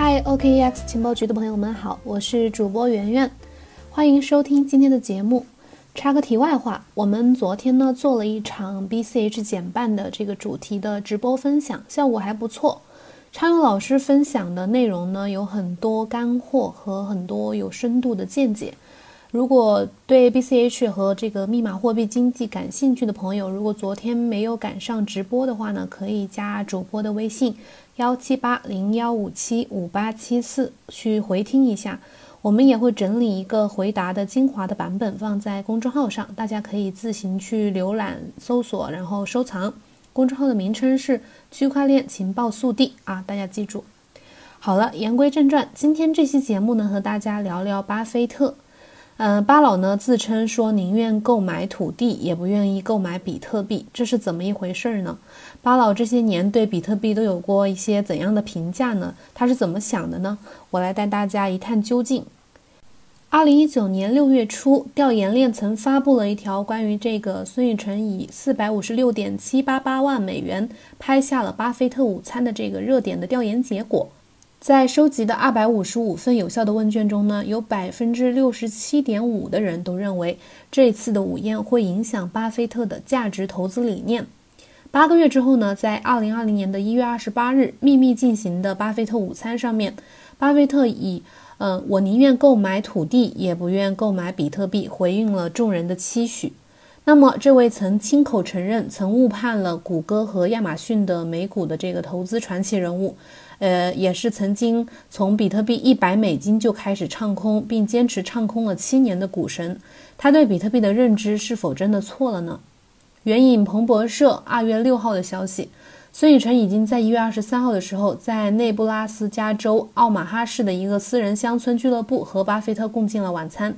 嗨，OKEX 情报局的朋友们好，我是主播圆圆，欢迎收听今天的节目。插个题外话，我们昨天呢做了一场 BCH 减半的这个主题的直播分享，效果还不错。昌勇老师分享的内容呢有很多干货和很多有深度的见解。如果对 BCH 和这个密码货币经济感兴趣的朋友，如果昨天没有赶上直播的话呢，可以加主播的微信幺七八零幺五七五八七四去回听一下。我们也会整理一个回答的精华的版本放在公众号上，大家可以自行去浏览、搜索，然后收藏。公众号的名称是区块链情报速递啊，大家记住。好了，言归正传，今天这期节目呢，和大家聊聊巴菲特。嗯，巴老呢自称说宁愿购买土地，也不愿意购买比特币，这是怎么一回事呢？巴老这些年对比特币都有过一些怎样的评价呢？他是怎么想的呢？我来带大家一探究竟。二零一九年六月初，调研链曾发布了一条关于这个孙宇晨以四百五十六点七八八万美元拍下了巴菲特午餐的这个热点的调研结果。在收集的二百五十五份有效的问卷中呢，有百分之六十七点五的人都认为这次的午宴会影响巴菲特的价值投资理念。八个月之后呢，在二零二零年的一月二十八日秘密进行的巴菲特午餐上面，巴菲特以“嗯，我宁愿购买土地，也不愿购买比特币”回应了众人的期许。那么，这位曾亲口承认曾误判了谷歌和亚马逊的美股的这个投资传奇人物。呃，也是曾经从比特币一百美金就开始唱空，并坚持唱空了七年的股神，他对比特币的认知是否真的错了呢？援引彭博社二月六号的消息，孙宇晨已经在一月二十三号的时候，在内布拉斯加州奥马哈市的一个私人乡村俱乐部和巴菲特共进了晚餐。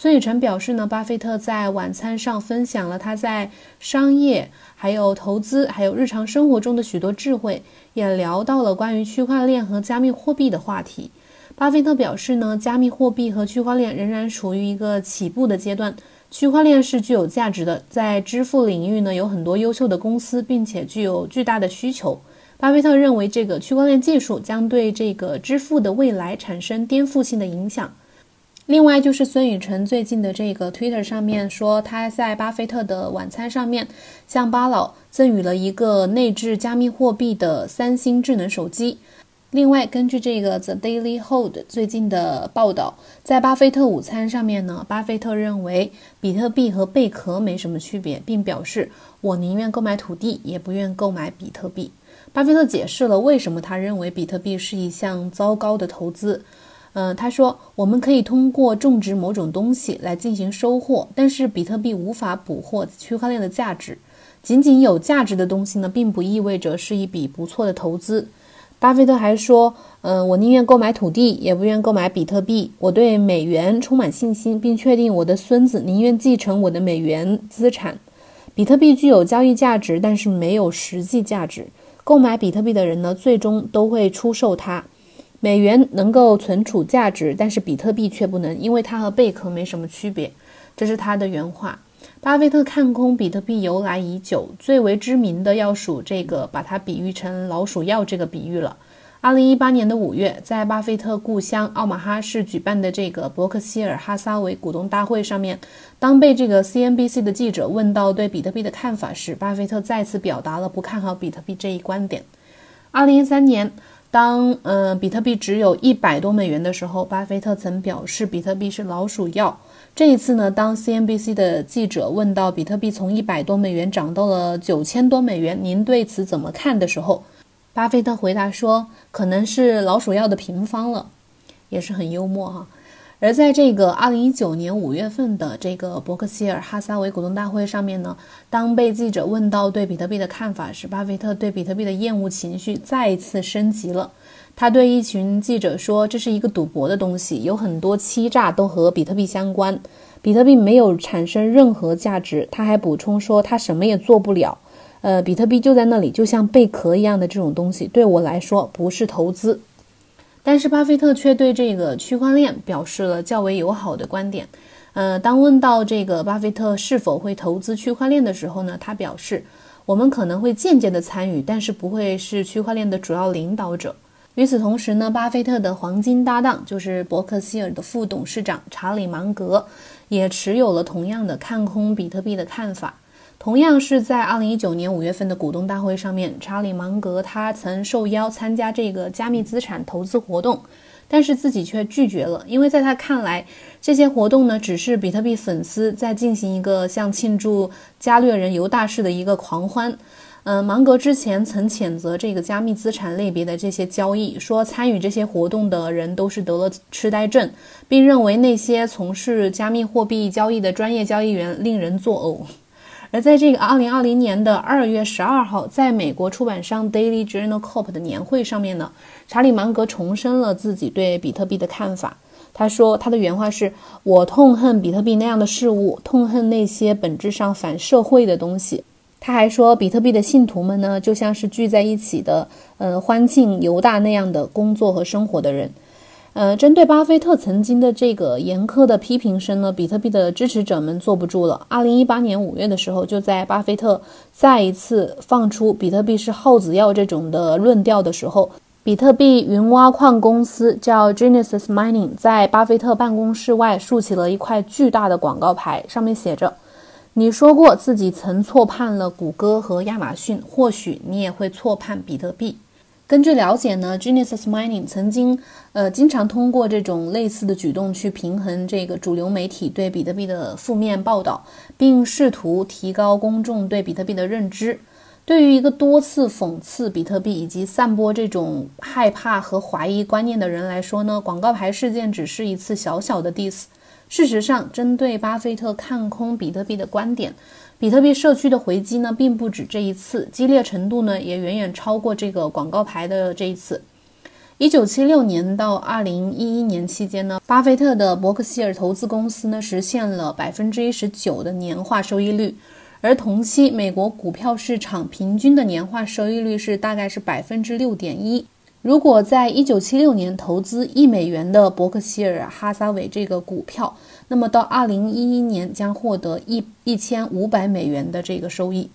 孙宇晨表示呢，巴菲特在晚餐上分享了他在商业、还有投资、还有日常生活中的许多智慧，也聊到了关于区块链和加密货币的话题。巴菲特表示呢，加密货币和区块链仍然处于一个起步的阶段，区块链是具有价值的，在支付领域呢有很多优秀的公司，并且具有巨大的需求。巴菲特认为，这个区块链技术将对这个支付的未来产生颠覆性的影响。另外就是孙宇晨最近的这个 Twitter 上面说，他在巴菲特的晚餐上面向巴老赠予了一个内置加密货币的三星智能手机。另外，根据这个 The Daily Hold 最近的报道，在巴菲特午餐上面呢，巴菲特认为比特币和贝壳没什么区别，并表示我宁愿购买土地，也不愿购买比特币。巴菲特解释了为什么他认为比特币是一项糟糕的投资。嗯，他说我们可以通过种植某种东西来进行收获，但是比特币无法捕获区块链的价值。仅仅有价值的东西呢，并不意味着是一笔不错的投资。巴菲特还说，嗯，我宁愿购买土地，也不愿购买比特币。我对美元充满信心，并确定我的孙子宁愿继承我的美元资产。比特币具有交易价值，但是没有实际价值。购买比特币的人呢，最终都会出售它。美元能够存储价值，但是比特币却不能，因为它和贝壳没什么区别。这是他的原话。巴菲特看空比特币由来已久，最为知名的要数这个，把它比喻成老鼠药这个比喻了。二零一八年的五月，在巴菲特故乡奥马哈市举办的这个伯克希尔哈撒韦股东大会上面，当被这个 CNBC 的记者问到对比特币的看法时，巴菲特再次表达了不看好比特币这一观点。二零一三年。当呃比特币只有一百多美元的时候，巴菲特曾表示比特币是老鼠药。这一次呢，当 CNBC 的记者问到比特币从一百多美元涨到了九千多美元，您对此怎么看的时候，巴菲特回答说：“可能是老鼠药的平方了。”也是很幽默哈。而在这个二零一九年五月份的这个伯克希尔哈撒韦股东大会上面呢，当被记者问到对比特币的看法时，巴菲特对比特币的厌恶情绪再一次升级了。他对一群记者说：“这是一个赌博的东西，有很多欺诈都和比特币相关。比特币没有产生任何价值。”他还补充说：“他什么也做不了。呃，比特币就在那里，就像贝壳一样的这种东西，对我来说不是投资。”但是巴菲特却对这个区块链表示了较为友好的观点。呃，当问到这个巴菲特是否会投资区块链的时候呢，他表示：“我们可能会间接的参与，但是不会是区块链的主要领导者。”与此同时呢，巴菲特的黄金搭档就是伯克希尔的副董事长查理芒格，也持有了同样的看空比特币的看法。同样是在二零一九年五月份的股东大会上面，查理芒格他曾受邀参加这个加密资产投资活动，但是自己却拒绝了，因为在他看来，这些活动呢只是比特币粉丝在进行一个像庆祝加略人游大事的一个狂欢。嗯，芒格之前曾谴责这个加密资产类别的这些交易，说参与这些活动的人都是得了痴呆症，并认为那些从事加密货币交易的专业交易员令人作呕。而在这个二零二零年的二月十二号，在美国出版商 Daily Journal Corp 的年会上面呢，查理芒格重申了自己对比特币的看法。他说，他的原话是：“我痛恨比特币那样的事物，痛恨那些本质上反社会的东西。”他还说，比特币的信徒们呢，就像是聚在一起的，呃，欢庆犹大那样的工作和生活的人。呃，针对巴菲特曾经的这个严苛的批评声呢，比特币的支持者们坐不住了。二零一八年五月的时候，就在巴菲特再一次放出比特币是耗子药这种的论调的时候，比特币云挖矿公司叫 Genesis Mining 在巴菲特办公室外竖起了一块巨大的广告牌，上面写着。你说过自己曾错判了谷歌和亚马逊，或许你也会错判比特币。根据了解呢，Genesis Mining 曾经呃经常通过这种类似的举动去平衡这个主流媒体对比特币的负面报道，并试图提高公众对比特币的认知。对于一个多次讽刺比特币以及散播这种害怕和怀疑观念的人来说呢，广告牌事件只是一次小小的 diss。事实上，针对巴菲特看空比特币的观点，比特币社区的回击呢，并不止这一次，激烈程度呢，也远远超过这个广告牌的这一次。一九七六年到二零一一年期间呢，巴菲特的伯克希尔投资公司呢，实现了百分之一十九的年化收益率，而同期美国股票市场平均的年化收益率是大概是百分之六点一。如果在一九七六年投资一美元的伯克希尔哈撒韦这个股票，那么到二零一一年将获得一一千五百美元的这个收益。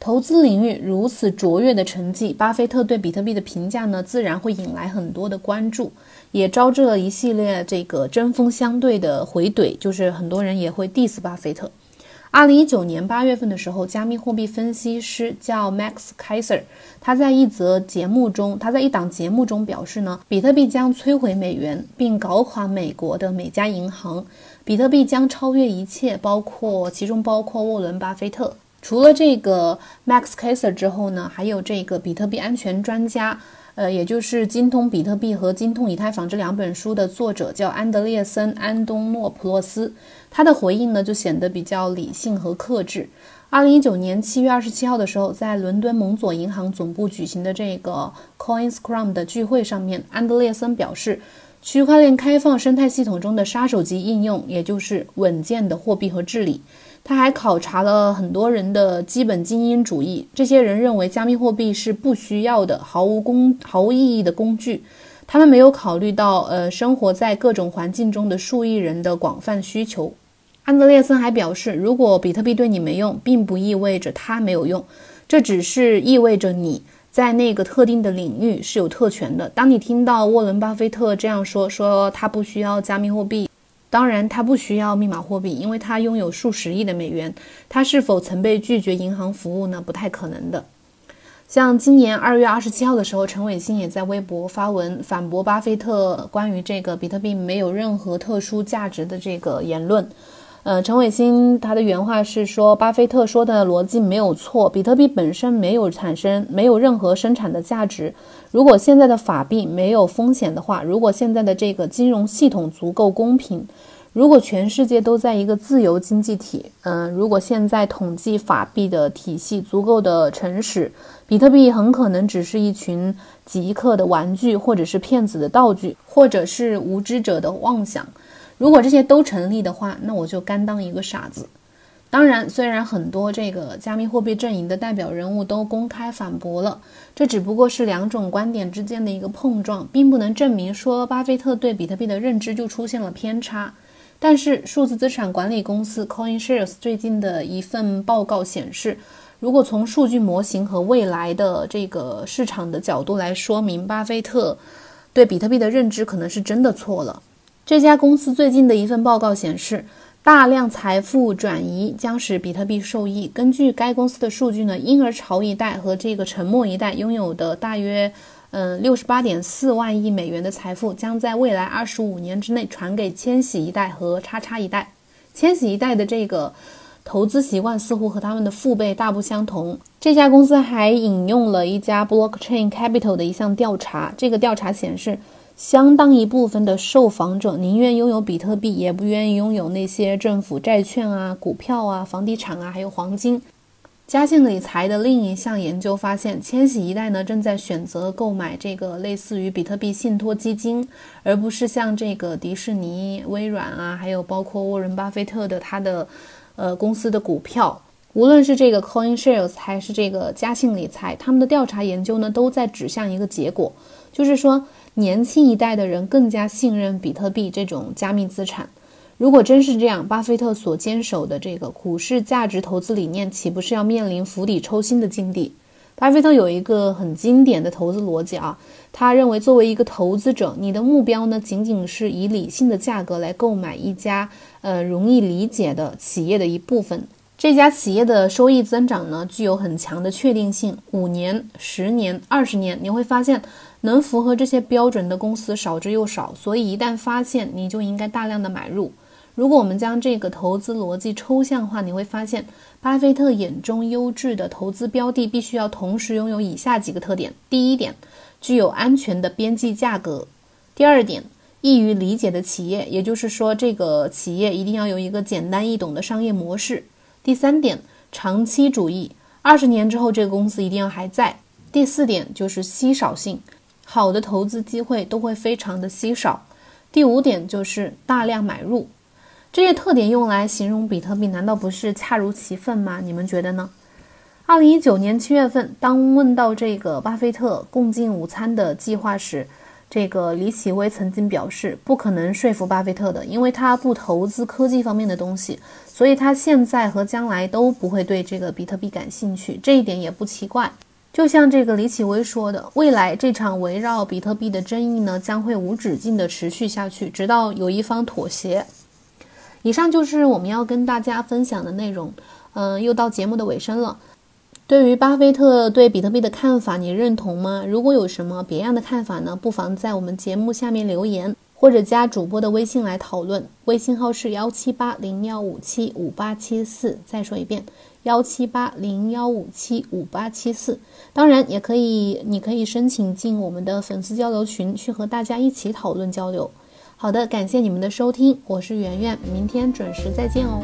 投资领域如此卓越的成绩，巴菲特对比特币的评价呢，自然会引来很多的关注，也招致了一系列这个针锋相对的回怼，就是很多人也会 diss 巴菲特。二零一九年八月份的时候，加密货币分析师叫 Max Kaiser，他在一则节目中，他在一档节目中表示呢，比特币将摧毁美元，并搞垮美国的每家银行，比特币将超越一切，包括其中包括沃伦·巴菲特。除了这个 Max Kaiser 之后呢，还有这个比特币安全专家。呃，也就是《精通比特币》和《精通以太坊》这两本书的作者叫安德烈森·安东诺普洛斯，他的回应呢就显得比较理性和克制。二零一九年七月二十七号的时候，在伦敦蒙佐银行总部举行的这个 Coinscrum 的聚会上面，安德烈森表示，区块链开放生态系统中的杀手级应用，也就是稳健的货币和治理。他还考察了很多人的基本精英主义，这些人认为加密货币是不需要的、毫无功、毫无意义的工具。他们没有考虑到，呃，生活在各种环境中的数亿人的广泛需求。安德烈森还表示，如果比特币对你没用，并不意味着它没有用，这只是意味着你在那个特定的领域是有特权的。当你听到沃伦·巴菲特这样说，说他不需要加密货币。当然，他不需要密码货币，因为他拥有数十亿的美元。他是否曾被拒绝银行服务呢？不太可能的。像今年二月二十七号的时候，陈伟星也在微博发文反驳巴菲特关于这个比特币没有任何特殊价值的这个言论。呃，陈伟星他的原话是说，巴菲特说的逻辑没有错，比特币本身没有产生没有任何生产的价值。如果现在的法币没有风险的话，如果现在的这个金融系统足够公平，如果全世界都在一个自由经济体，嗯，如果现在统计法币的体系足够的诚实，比特币很可能只是一群极客的玩具，或者是骗子的道具，或者是无知者的妄想。如果这些都成立的话，那我就甘当一个傻子。当然，虽然很多这个加密货币阵营的代表人物都公开反驳了，这只不过是两种观点之间的一个碰撞，并不能证明说巴菲特对比特币的认知就出现了偏差。但是，数字资产管理公司 CoinShares 最近的一份报告显示，如果从数据模型和未来的这个市场的角度来说明巴菲特。对比特币的认知可能是真的错了。这家公司最近的一份报告显示，大量财富转移将使比特币受益。根据该公司的数据呢，婴儿潮一代和这个沉默一代拥有的大约，嗯，六十八点四万亿美元的财富，将在未来二十五年之内传给千禧一代和叉叉一代。千禧一代的这个投资习惯似乎和他们的父辈大不相同。这家公司还引用了一家 Blockchain Capital 的一项调查，这个调查显示。相当一部分的受访者宁愿拥有比特币，也不愿意拥有那些政府债券啊、股票啊、房地产啊，还有黄金。嘉信理财的另一项研究发现，千禧一代呢正在选择购买这个类似于比特币信托基金，而不是像这个迪士尼、微软啊，还有包括沃伦巴菲特的他的呃公司的股票。无论是这个 CoinShares 还是这个嘉信理财，他们的调查研究呢都在指向一个结果，就是说。年轻一代的人更加信任比特币这种加密资产。如果真是这样，巴菲特所坚守的这个股市价值投资理念，岂不是要面临釜底抽薪的境地？巴菲特有一个很经典的投资逻辑啊，他认为作为一个投资者，你的目标呢，仅仅是以理性的价格来购买一家呃容易理解的企业的一部分。这家企业的收益增长呢，具有很强的确定性，五年、十年、二十年，你会发现。能符合这些标准的公司少之又少，所以一旦发现，你就应该大量的买入。如果我们将这个投资逻辑抽象化，你会发现，巴菲特眼中优质的投资标的必须要同时拥有以下几个特点：第一点，具有安全的边际价格；第二点，易于理解的企业，也就是说，这个企业一定要有一个简单易懂的商业模式；第三点，长期主义，二十年之后这个公司一定要还在；第四点就是稀少性。好的投资机会都会非常的稀少。第五点就是大量买入，这些特点用来形容比特币，难道不是恰如其分吗？你们觉得呢？二零一九年七月份，当问到这个巴菲特共进午餐的计划时，这个李启微曾经表示，不可能说服巴菲特的，因为他不投资科技方面的东西，所以他现在和将来都不会对这个比特币感兴趣。这一点也不奇怪。就像这个李启威说的，未来这场围绕比特币的争议呢，将会无止境的持续下去，直到有一方妥协。以上就是我们要跟大家分享的内容。嗯，又到节目的尾声了。对于巴菲特对比特币的看法，你认同吗？如果有什么别样的看法呢？不妨在我们节目下面留言。或者加主播的微信来讨论，微信号是幺七八零幺五七五八七四。再说一遍，幺七八零幺五七五八七四。当然，也可以，你可以申请进我们的粉丝交流群，去和大家一起讨论交流。好的，感谢你们的收听，我是圆圆，明天准时再见哦。